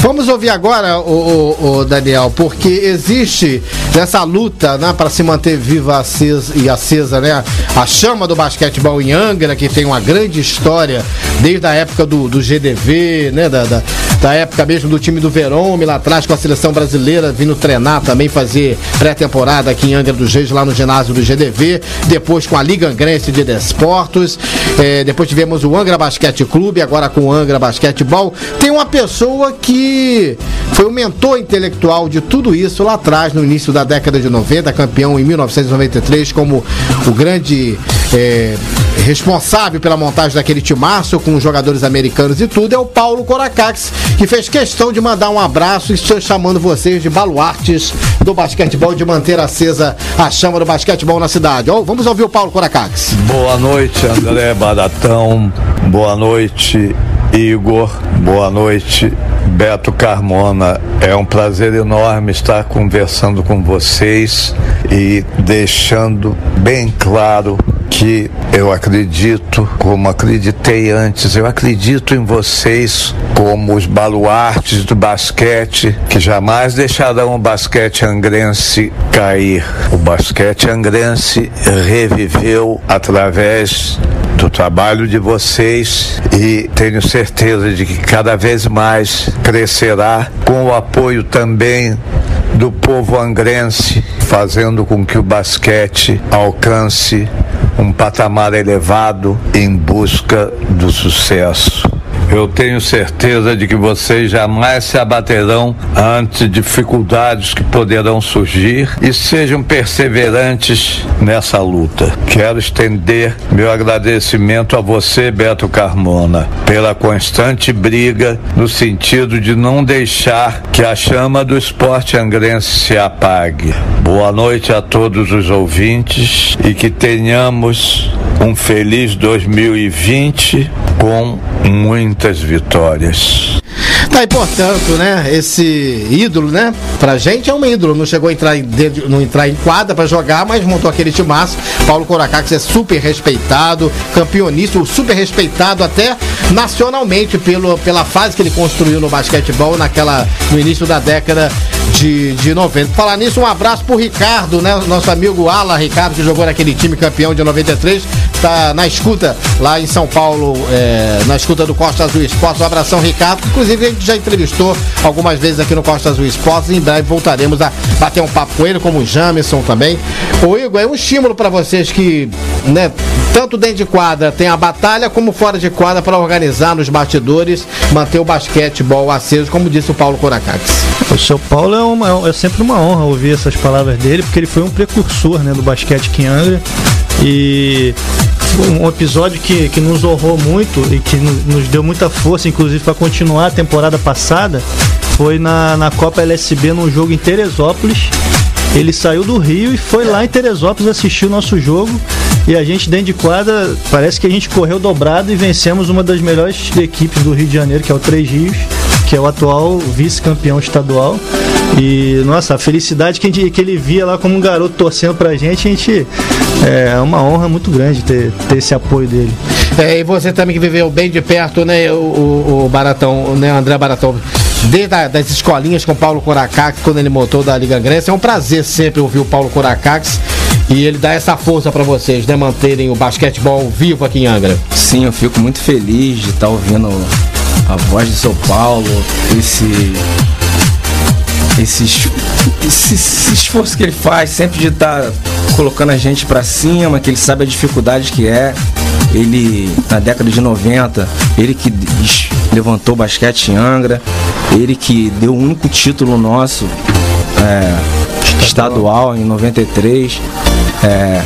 Vamos ouvir agora, o, Daniel, porque existe essa luta né, para se manter viva acesa, e acesa né, a chama do basquetebol em Angra, que tem uma grande história desde a época do, do GDV, né, da, da, da época mesmo do time do Verome, lá atrás com a seleção brasileira vindo treinar também, fazer pré-temporada aqui em Angra dos Reis, lá no ginásio do GDV, depois com a Liga Angrense de Desportos, eh, depois tivemos o Angra Basquete Clube, agora com o Angra Basquetebol. Tem uma pessoa que foi o mentor intelectual de tudo isso lá atrás, no início da década de 90, campeão em 1993, como o grande eh, responsável pela montagem daquele timaço com os jogadores americanos e tudo, é o Paulo Coracax, que fez questão de mandar um abraço e estou chamando vocês de baluartes do basquetebol, de manter acesa a chama do basquetebol na cidade. Ó, vamos ouvir o Paulo Coracax. Boa noite, André Baratão. Boa noite, Igor. Boa noite, Beto Carmona. É um prazer enorme estar conversando com vocês e deixando bem claro que eu acredito, como acreditei antes, eu acredito em vocês como os baluartes do basquete que jamais deixarão o basquete angrense cair. O basquete angrense reviveu através do trabalho de vocês e tenho certeza de que cada vez mais crescerá com o apoio também do povo angrense, fazendo com que o basquete alcance um patamar elevado em busca do sucesso. Eu tenho certeza de que vocês jamais se abaterão ante dificuldades que poderão surgir e sejam perseverantes nessa luta. Quero estender meu agradecimento a você, Beto Carmona, pela constante briga no sentido de não deixar que a chama do esporte angrense se apague. Boa noite a todos os ouvintes e que tenhamos um feliz 2020 com muitas vitórias. Tá, e portanto, né, esse ídolo, né, pra gente é um ídolo, não chegou a entrar em, dentro- não entrar em quadra pra jogar, mas montou aquele timaço. Paulo Coracax é super respeitado, campeoníssimo, super respeitado até nacionalmente pelo, pela fase que ele construiu no basquetebol naquela, no início da década de, de 90. Falar nisso, um abraço pro Ricardo, né, nosso amigo Ala Ricardo, que jogou naquele time campeão de 93, tá na escuta lá em São Paulo, é, na escuta do Costa Azul Esportes. Um abração, Ricardo. Inclusive, a gente já entrevistou algumas vezes aqui no Costa Azul Esportes. Em breve voltaremos a bater um papo com ele, como o Jamerson também. Ô, Igor, é um estímulo para vocês que, né, tanto dentro de quadra tem a batalha, como fora de quadra para organizar nos bastidores, manter o basquetebol aceso, como disse o Paulo Coracax. O seu Paulo é, uma- é sempre uma honra ouvir essas palavras dele, porque ele foi um precursor né, do basquete aqui em Angra. E um episódio que, que nos honrou muito e que no- nos deu muita força, inclusive, para continuar a temporada passada, foi na, na Copa LSB, num jogo em Teresópolis. Ele saiu do Rio e foi lá em Teresópolis assistir o nosso jogo. E a gente, dentro de quadra, parece que a gente correu dobrado e vencemos uma das melhores equipes do Rio de Janeiro, que é o Três Rios, que é o atual vice-campeão estadual. E, nossa, a felicidade que, a gente, que ele via lá como um garoto torcendo pra gente, a gente. É uma honra muito grande ter, ter esse apoio dele. É, e você também que viveu bem de perto, né, o, o, o Baratão, né, André Baratão, desde a, das escolinhas com o Paulo Coracax, quando ele montou da Liga Grécia. É um prazer sempre ouvir o Paulo Coracax e ele dá essa força para vocês, né, manterem o basquetebol vivo aqui em Angra. Sim, eu fico muito feliz de estar ouvindo a voz de São Paulo, esse esse, esse, esse, esforço que ele faz, sempre de estar tá colocando a gente para cima, que ele sabe a dificuldade que é. Ele, na década de 90, ele que levantou o basquete em Angra, ele que deu o único título nosso é, estadual em 93. É,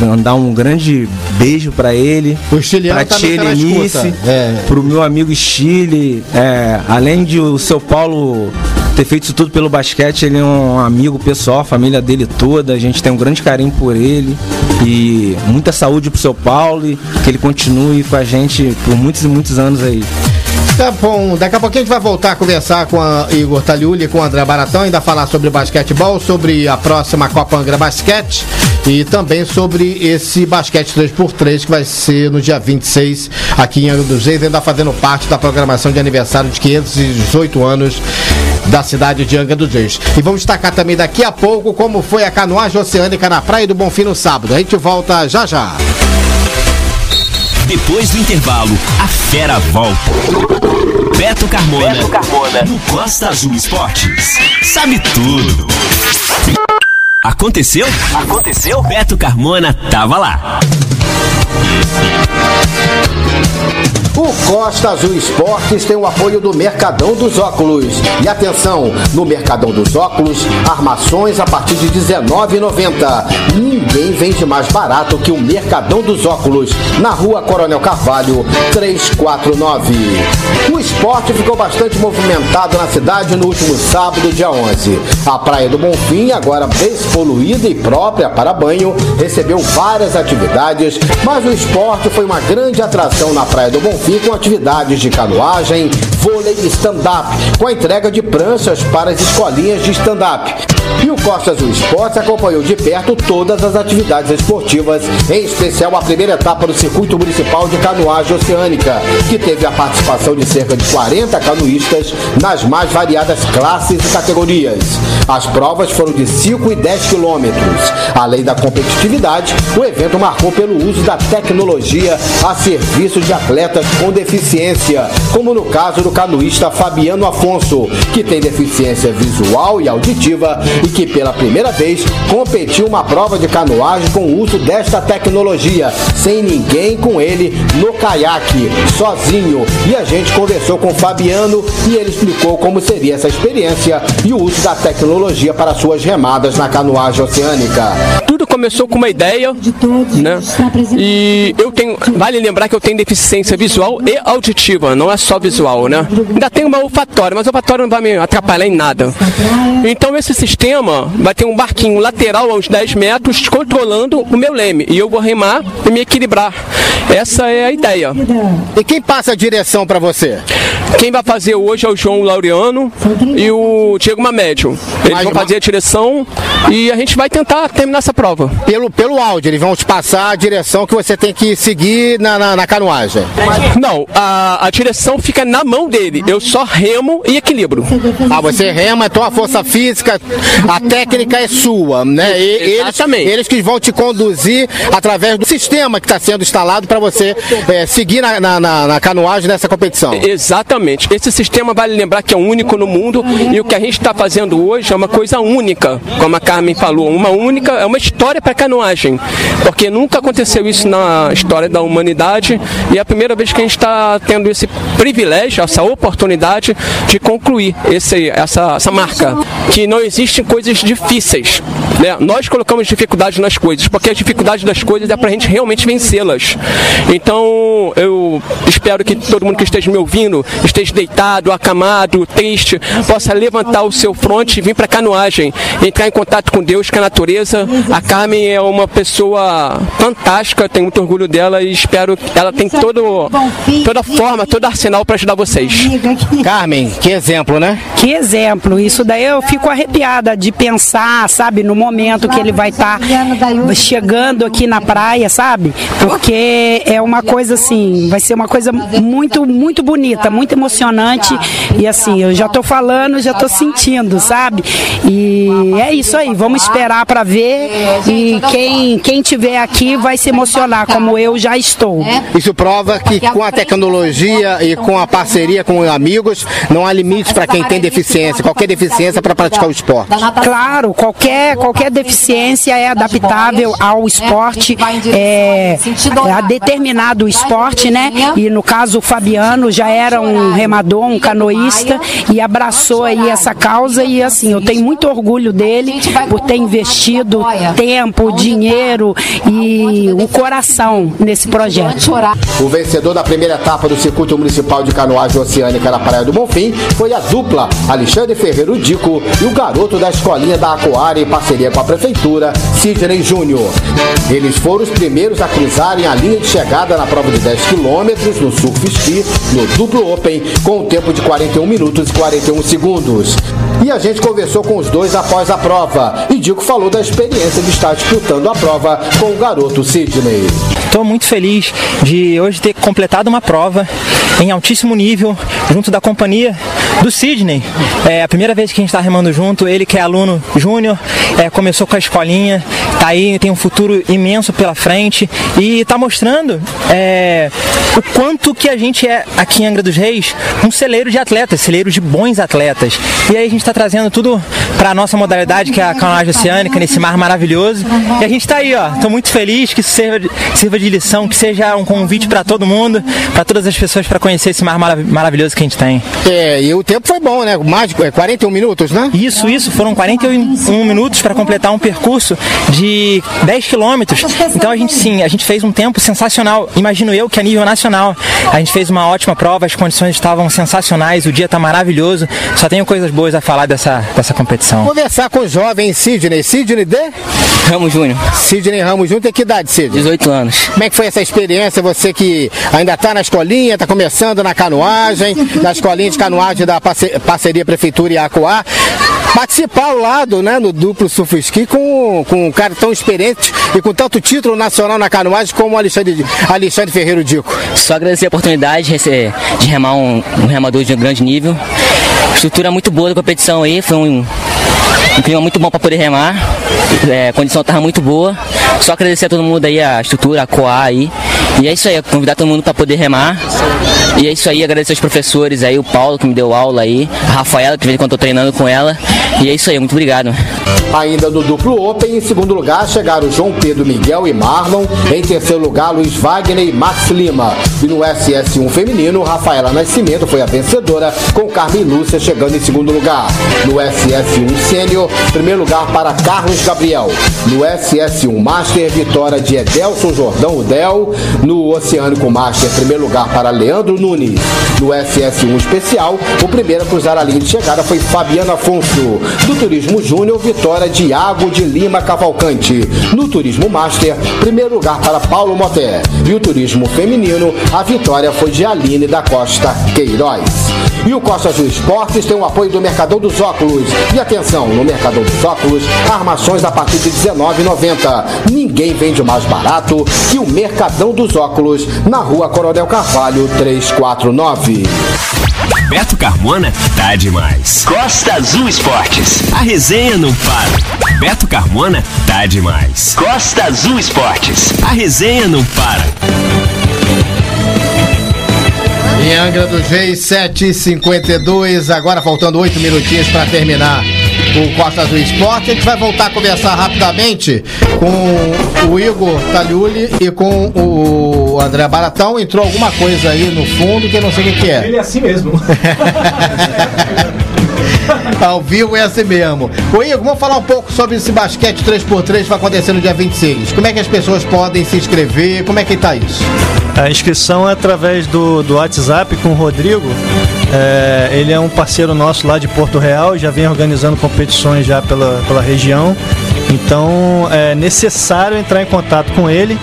mandar um grande beijo para ele, o chiliano pra Chilenice, é. pro meu amigo Chile, é, além de o seu Paulo ter feito isso tudo pelo basquete, ele é um amigo pessoal, a família dele toda, a gente tem um grande carinho por ele e muita saúde pro seu Paulo e que ele continue com a gente por muitos e muitos anos aí. Tá bom, daqui a pouquinho a gente vai voltar a conversar com a Igor Taliuli e com o André Baratão, ainda falar sobre basquetebol, sobre a próxima Copa Angra Basquete e também sobre esse basquete 3x3 que vai ser no dia 26 aqui em Angra dos Reis, ainda fazendo parte da programação de aniversário de 518 anos da cidade de Angra dos Reis. E vamos destacar também daqui a pouco como foi a canoagem oceânica na Praia do Bonfim no sábado. A gente volta já já. Depois do intervalo, a fera volta. Beto Carmona, Beto Carmona. no Costa Azul Esportes. Sabe tudo. Aconteceu? Aconteceu? Beto Carmona tava lá. O Costa Azul Esportes tem o apoio do Mercadão dos Óculos. E atenção, no Mercadão dos Óculos, armações a partir de R$19,90. Ninguém vende mais barato que o Mercadão dos Óculos, na rua Coronel Carvalho, 349. O esporte ficou bastante movimentado na cidade no último sábado, dia 11. A Praia do Bonfim, agora despoluída e própria para banho, recebeu várias atividades, mas o esporte foi uma grande atração na Praia do Bonfim com atividades de canoagem, vôlei e stand-up, com a entrega de pranchas para as escolinhas de stand-up. E o Costa Azul Esportes acompanhou de perto todas as atividades esportivas, em especial a primeira etapa do Circuito Municipal de Canoagem Oceânica, que teve a participação de cerca de 40 canoístas nas mais variadas classes e categorias. As provas foram de 5 e 10 quilômetros. Além da competitividade, o evento marcou pelo uso da tecnologia a serviço de atletas com deficiência, como no caso do canoísta Fabiano Afonso, que tem deficiência visual e auditiva e que pela primeira vez competiu uma prova de canoagem com o uso desta tecnologia, sem ninguém com ele no caiaque, sozinho. E a gente conversou com Fabiano e ele explicou como seria essa experiência e o uso da tecnologia para suas remadas na canoagem oceânica. Começou com uma ideia, né? E eu tenho, vale lembrar que eu tenho deficiência visual e auditiva, não é só visual, né? Ainda tem uma olfatória, mas o olfatório não vai me atrapalhar em nada. Então esse sistema vai ter um barquinho lateral a uns 10 metros controlando o meu leme e eu vou remar e me equilibrar. Essa é a ideia. E quem passa a direção para você? Quem vai fazer hoje é o João Laureano e o Diego Mamédio. Eles vão fazer a direção e a gente vai tentar terminar essa prova. Pelo, pelo áudio, eles vão te passar a direção que você tem que seguir na, na, na canoagem. Não, a, a direção fica na mão dele. Eu só remo e equilibro. Ah, você rema, então a força física, a técnica é sua, né? E, Exatamente. Eles, eles que vão te conduzir através do sistema que está sendo instalado para você é, seguir na, na, na, na canoagem nessa competição. Exatamente. Esse sistema vale lembrar que é único no mundo e o que a gente está fazendo hoje é uma coisa única, como a Carmen falou, uma única, é uma história para canoagem, porque nunca aconteceu isso na história da humanidade e é a primeira vez que a gente está tendo esse privilégio, essa oportunidade de concluir esse, essa, essa marca, que não existem coisas difíceis. Né? Nós colocamos dificuldade nas coisas, porque a dificuldade das coisas é para a gente realmente vencê-las. Então, eu espero que todo mundo que esteja me ouvindo, esteja deitado, acamado, triste, possa levantar o seu fronte e vir para a canoagem, entrar em contato com Deus, com a natureza. A Carmen é uma pessoa fantástica, tenho muito orgulho dela e espero que ela tem todo, toda forma, todo arsenal para ajudar vocês. Carmen, que exemplo, né? Que exemplo. Isso daí eu fico arrepiada de pensar, sabe, no momento que ele vai estar chegando aqui na praia, sabe? Porque é uma coisa assim, vai ser uma coisa muito, muito bonita, muito emocionante. E assim, eu já tô falando, já tô sentindo, sabe? E é isso aí, vamos esperar para ver. E quem, quem tiver aqui vai se emocionar, como eu já estou. Isso prova que com a tecnologia e com a parceria com amigos, não há limites para quem tem deficiência, qualquer deficiência para praticar o esporte. Claro, qualquer, qualquer deficiência é adaptável ao esporte, é, é a determinado esporte, né? E no caso o Fabiano já era um remador, um canoísta e abraçou aí essa causa e assim, eu tenho muito orgulho dele por ter investido tempo, dinheiro e o coração nesse projeto. O vencedor da primeira etapa do circuito municipal de canoagem oceânica na Praia do Bonfim foi a dupla Alexandre Ferreiro Dico e o garoto da escolinha da Aquária em parceria com a prefeitura, Sidney Júnior. Eles foram os primeiros a cruzarem a linha de chegada na prova de 10 quilômetros no Surf Ski, no duplo Open, com um tempo de 41 minutos e 41 segundos. E a gente conversou com os dois após a prova. E Dico falou da experiência de estar disputando a prova com o garoto Sidney. Estou muito feliz de hoje ter completado uma prova em altíssimo nível, junto da companhia do Sidney. É a primeira vez que a gente está remando junto, ele que é aluno júnior, é, começou com a escolinha, tá aí, tem um futuro imenso pela frente e está mostrando é, o quanto que a gente é aqui em Angra dos Reis um celeiro de atletas, celeiro de bons atletas. E aí a gente está trazendo tudo para a nossa modalidade, que é a canoagem oceânica, nesse mar maravilhoso. E a gente está aí, ó. Estou muito feliz que isso sirva, sirva de lição, que seja um convite para todo mundo, para todas as pessoas para conhecer esse mar marav maravilhoso que a gente tem. É, e o tempo foi bom, né? Mais de 41 minutos, né? Isso, isso. Foram 41 minutos para completar um percurso de 10 quilômetros. Então a gente sim, a gente fez um tempo sensacional. Imagino eu que a nível nacional. A gente fez uma ótima prova, as condições estavam sensacionais, o dia está maravilhoso. Só tenho coisas boas a falar dessa, dessa competição. Conversar com o jovem Sidney. Sidney de? Ramos Júnior. Sidney Ramos Júnior tem que idade, Sidney? 18 anos. Como é que foi essa experiência? Você que ainda está na escolinha, está começando na canoagem, na escolinha de canoagem da parceria Prefeitura e Acuá, participar ao lado, né, no duplo surf ski com, com um cara tão experiente e com tanto título nacional na canoagem como Alexandre, Alexandre Ferreiro Dico. Só agradecer a oportunidade de, de remar um, um remador de um grande nível. Estrutura muito boa da competição aí, foi um, um clima muito bom para poder remar. É, a condição estava muito boa. Só agradecer a todo mundo aí, a estrutura, a Coa aí. E é isso aí, convidar todo mundo para poder remar. E é isso aí, agradecer aos professores aí, o Paulo que me deu aula aí, a Rafaela que de quando eu tô treinando com ela. E é isso aí, muito obrigado. Ainda no duplo Open, em segundo lugar chegaram João Pedro Miguel e Marlon. Em terceiro lugar, Luiz Wagner e Max Lima. E no SS1 feminino, Rafaela Nascimento foi a vencedora, com Carmen Lúcia chegando em segundo lugar. No SS1 sênior, primeiro lugar para Carlos Gabriel. No SS1 Master, vitória de Edelson Jordão Udel. No Oceânico Master, primeiro lugar para Leandro Nunes. No SS1 especial, o primeiro a cruzar a linha de chegada foi Fabiano Afonso. Do Turismo Júnior, vitória de Iago de Lima Cavalcante. No Turismo Master, primeiro lugar para Paulo Moté. E o Turismo Feminino, a vitória foi de Aline da Costa Queiroz. E o Costa Azul Esportes tem o apoio do Mercadão dos Óculos. E atenção, no Mercadão dos Óculos, armações a partir de R$19,90. Ninguém vende mais barato que o Mercadão dos Óculos, na rua Coronel Carvalho 349. Beto Carmona tá demais. Costa Azul Esportes. A resenha não para. Beto Carmona tá demais. Costa Azul Esportes. A resenha não para. Em Angra dos Reis, 7h52, agora faltando 8 minutinhos para terminar o Costa Azul Esporte. A gente vai voltar a conversar rapidamente com o Igor Taliuli e com o André Baratão. Entrou alguma coisa aí no fundo que eu não sei o que, que é. Ele é assim mesmo. (laughs) Ao vivo é assim mesmo. Ô Igor, vamos falar um pouco sobre esse basquete 3x3 que vai acontecer no dia 26. Como é que as pessoas podem se inscrever? Como é que tá isso? A inscrição é através do, do WhatsApp com o Rodrigo. É, ele é um parceiro nosso lá de Porto Real, já vem organizando competições já pela, pela região. Então é necessário entrar em contato com ele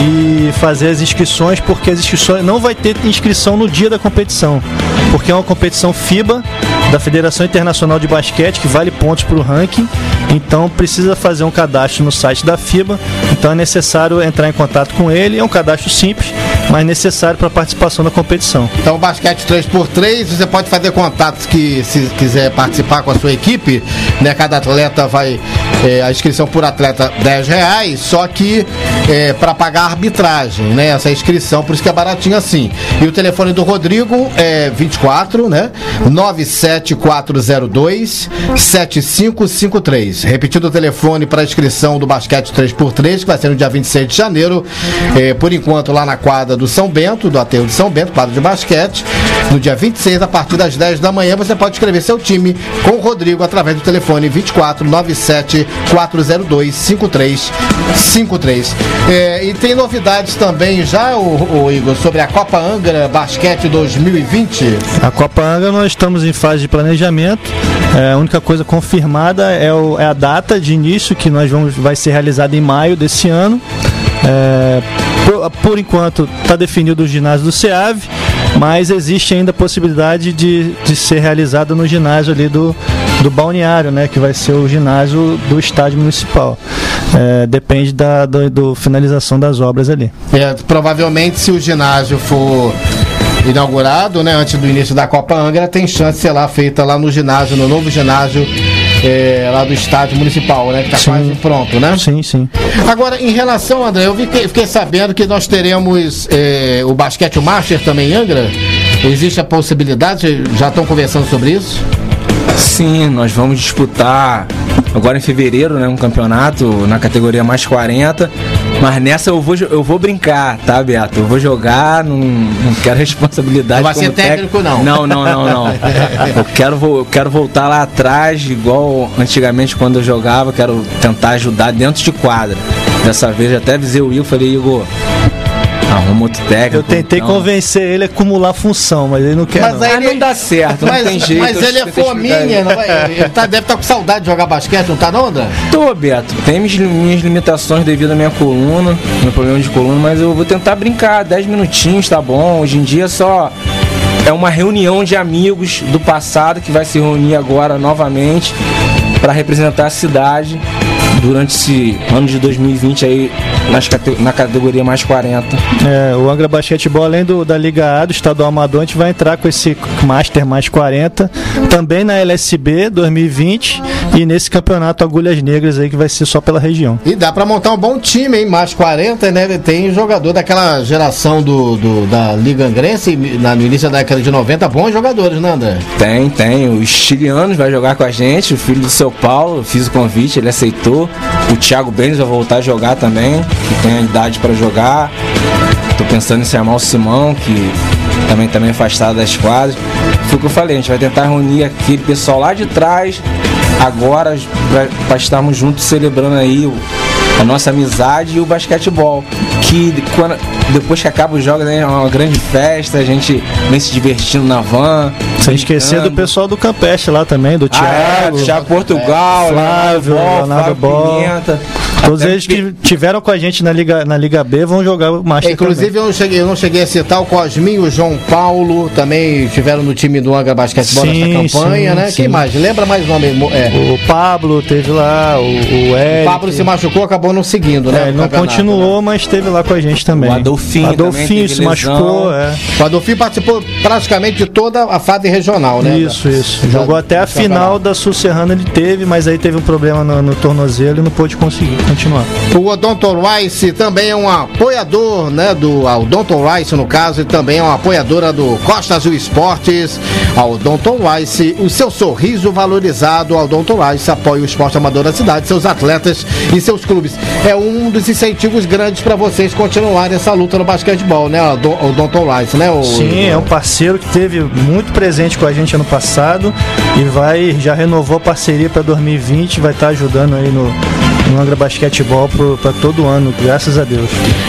e fazer as inscrições, porque as inscrições não vai ter inscrição no dia da competição, porque é uma competição FIBA da Federação Internacional de Basquete que vale pontos para o ranking. Então precisa fazer um cadastro no site da FIBA. Então é necessário entrar em contato com ele. É um cadastro simples, mas necessário para a participação na competição. Então, basquete 3x3, você pode fazer contatos que, se quiser participar com a sua equipe, né? Cada atleta vai. É, a inscrição por atleta 10 reais, só que é, para pagar a arbitragem, né? Essa inscrição, por isso que é baratinho assim. E o telefone do Rodrigo é 24, né? 97402 7553. Repetindo o telefone para inscrição do basquete 3x3, que vai ser no dia 26 de janeiro. É, por enquanto, lá na quadra do São Bento, do Aterro de São Bento, quadra de basquete. No dia 26, a partir das 10 da manhã, você pode escrever seu time com o Rodrigo através do telefone 24 97 402 5353. É, e tem novidades também já, o, o Igor, sobre a Copa Angra Basquete 2020? A Copa Angra nós estamos em fase de planejamento. É, a única coisa confirmada é, o- é a data de início que nós vamos vai ser realizada em maio desse ano. É, por, por enquanto está definido o ginásio do SEAV, mas existe ainda a possibilidade de, de ser realizada no ginásio ali do, do balneário, né, que vai ser o ginásio do estádio municipal. É, depende da do, do finalização das obras ali. É, provavelmente, se o ginásio for inaugurado, né, antes do início da Copa Angra, tem chance de ser lá feita lá no ginásio, no novo ginásio é, lá do estádio municipal, né, que está quase pronto, né? Sim, sim. Agora, em relação, André, eu fiquei, fiquei sabendo que nós teremos é, o basquete Master também em Angra. Existe a possibilidade? Já estão conversando sobre isso? Sim, nós vamos disputar agora em fevereiro, né, um campeonato na categoria mais 40. Mas nessa eu vou, eu vou brincar, tá, Beto? Eu vou jogar, não, não quero (laughs) responsabilidade. Não vai como ser técnico, não. Não, não, não, não. Eu quero, eu quero voltar lá atrás, igual antigamente quando eu jogava, quero tentar ajudar dentro de quadra. Dessa vez até avisei o Igor, falei, Igor, arruma outro técnico. Eu tentei Não. convencer ele a acumular função, mas ele não quer. não. aí não dá certo, não mas, tem jeito. Mas ele é fominha, não vai- ele tá- deve estar com saudade de jogar basquete, não tá não, André? Tô, Beto. Tem minhas, minhas limitações devido à minha coluna, meu problema de coluna, mas eu vou tentar brincar. 10 minutinhos tá bom. Hoje em dia só é uma reunião de amigos do passado que vai se reunir agora novamente para representar a cidade durante esse ano de 2020 aí nas na categoria mais 40. É, o Angra Basquetebol, além do, da Liga A, do Estadual Amador, a gente vai entrar com esse Master mais 40, também na LSB 2020 e nesse campeonato Agulhas Negras aí que vai ser só pela região. E dá pra montar um bom time, hein? Mais 40, né? Tem jogador daquela geração do, do- da Liga Angrense, na, no início da década de 90, bons jogadores, né, André? Tem, tem. O Chilianos vai jogar com a gente, o filho do seu Paulo, fiz o convite, ele aceitou. O Thiago Benz vai voltar a jogar também, que tem a idade para jogar. Tô pensando em chamar o Simão, que também também é afastado das quadras. O que eu falei, a gente vai tentar reunir aquele pessoal lá de trás, agora para estarmos juntos celebrando aí a nossa amizade e o basquetebol. Que quando- depois que acaba os jogos né, é uma grande festa, a gente vem se divertindo na van. Sem esquecer do pessoal do Campeste lá também, do Ah, é, Thiago, do Thiago Portugal, Flávio, Leonardo Leonardo Bol. Pimenta. Todos eles que tiveram com a gente na Liga, na Liga B vão jogar o Master Inclusive, eu não, cheguei, eu não cheguei a citar o Cosminho, o João Paulo, também estiveram no time do Angra Basquetebol Sim, nessa campanha, sim, né? sim. Quem mais? Lembra mais o nome? É. O Pablo teve lá, o, o Eric. O Pablo se machucou, acabou não seguindo, né? É, ele não continuou, mas esteve lá com a gente também. O Adolfinho Adolfinho se machucou, é. O Adolfinho participou praticamente de toda a fase regional, né? Isso, isso. Da- Jogou até a final da Sul Serrana ele teve, mas aí teve um problema no, no tornozelo e não pôde conseguir. continuar. O Odonto Rice também é um apoiador, né, do a Odonto Rice no caso, e também é uma apoiadora do Costa Azul Esportes. A Odonto Rice, o seu sorriso valorizado, a Odonto Rice apoia o esporte amador da cidade, seus atletas e seus clubes. É um dos incentivos grandes para vocês continuarem essa luta no basquetebol, né, o Odonto Rice, né? O... Sim, é um parceiro que teve muito presente com a gente ano passado e vai já renovou a parceria para 2020, vai estar ajudando aí no Angra Basquetebol para todo ano, graças a Deus.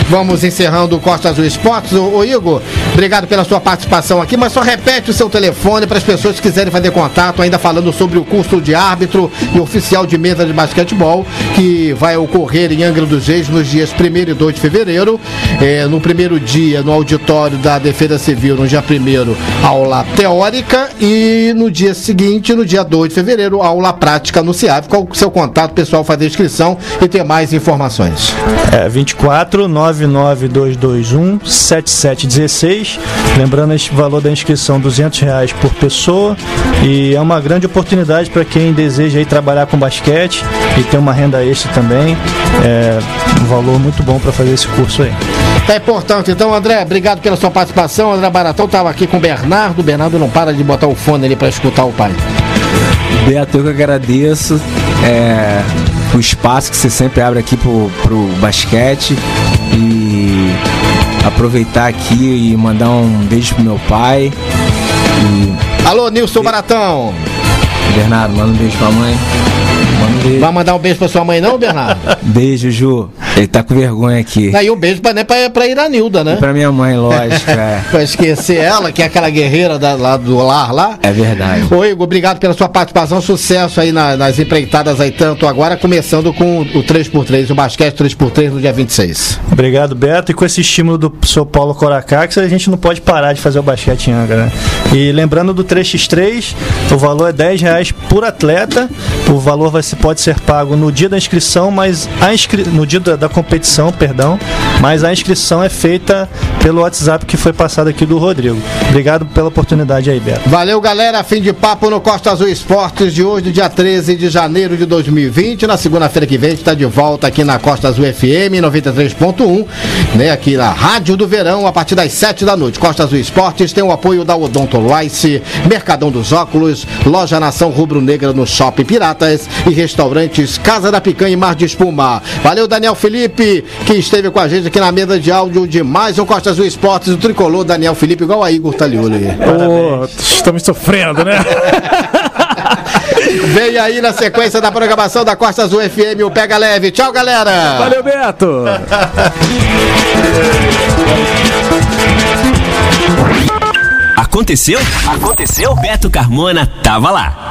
Vamos encerrando o Costa Azul Esportes. Ô, Igor, obrigado pela sua participação aqui, mas só repete o seu telefone para as pessoas que quiserem fazer contato, ainda falando sobre o curso de árbitro e oficial de mesa de basquetebol, que vai ocorrer em Angra dos Reis nos dias 1 e 2 de fevereiro. É, no primeiro dia, no auditório da Defesa Civil, no dia 1 aula teórica, e no dia seguinte, no dia 2 de fevereiro, aula prática no CIAV. Qual o seu contato, pessoal, fazer a inscrição e ter mais informações? É 24 99221 7716. Lembrando esse valor da inscrição 200 reais por pessoa e é uma grande oportunidade para quem deseja aí trabalhar com basquete e ter uma renda extra também. É um valor muito bom para fazer esse curso aí. É importante. Então, André, obrigado pela sua participação. André Baratão estava aqui com o Bernardo. O Bernardo não para de botar o fone ali para escutar o pai. Beto, eu que agradeço é, o espaço que você sempre abre aqui pro, pro basquete e aproveitar aqui e mandar um beijo pro meu pai. E... Alô, Nilson Baratão. Bernardo, manda um beijo pra mãe. Manda um beijo. Vai mandar um beijo pra sua mãe, não, Bernardo? Beijo, Ju. Ele tá com vergonha aqui. Aí um beijo pra, né, pra, pra Iranilda, né? E pra minha mãe, lógico, é. (laughs) pra esquecer ela, que é aquela guerreira da, lá do lar lá. É verdade. Ô Igor, obrigado pela sua participação, sucesso aí na- nas empreitadas aí, tanto agora, começando com o 3x3, o basquete 3x3 no dia 26. Obrigado, Beto. E com esse estímulo do seu Paulo Coracax, a gente não pode parar de fazer o basquete em Angra, né? E lembrando do 3x3, o valor é 10 reais por atleta. O valor vai pode ser pago no dia da inscrição, mas a inscri... no dia da, competição, perdão, mas a inscrição é feita pelo WhatsApp que foi passado aqui do Rodrigo. Obrigado pela oportunidade aí, Beto. Valeu, galera. Fim de papo no Costa Azul Esportes de hoje, dia 13 de janeiro de 2020. Na segunda-feira que vem, a gente está de volta aqui na Costa Azul FM 93.1, né? Aqui na Rádio do Verão, a partir das 7 da noite. Costa Azul Esportes tem o apoio da Odonto Rice, Mercadão dos Óculos, Loja Nação Rubro Negra no Shopping Piratas e restaurantes Casa da Picanha e Mar de Espuma. Valeu, Daniel Felipe, que esteve com a gente aqui na mesa de áudio de mais um Costa Azul Esportes, o tricolor Daniel Felipe, igual a Igor Talioli. Ô, estamos sofrendo, né? (laughs) Vem aí na sequência da programação da Costa Azul FM, o Pega Leve. Tchau, galera! Valeu, Beto! Aconteceu? Aconteceu? Beto Carmona tava lá.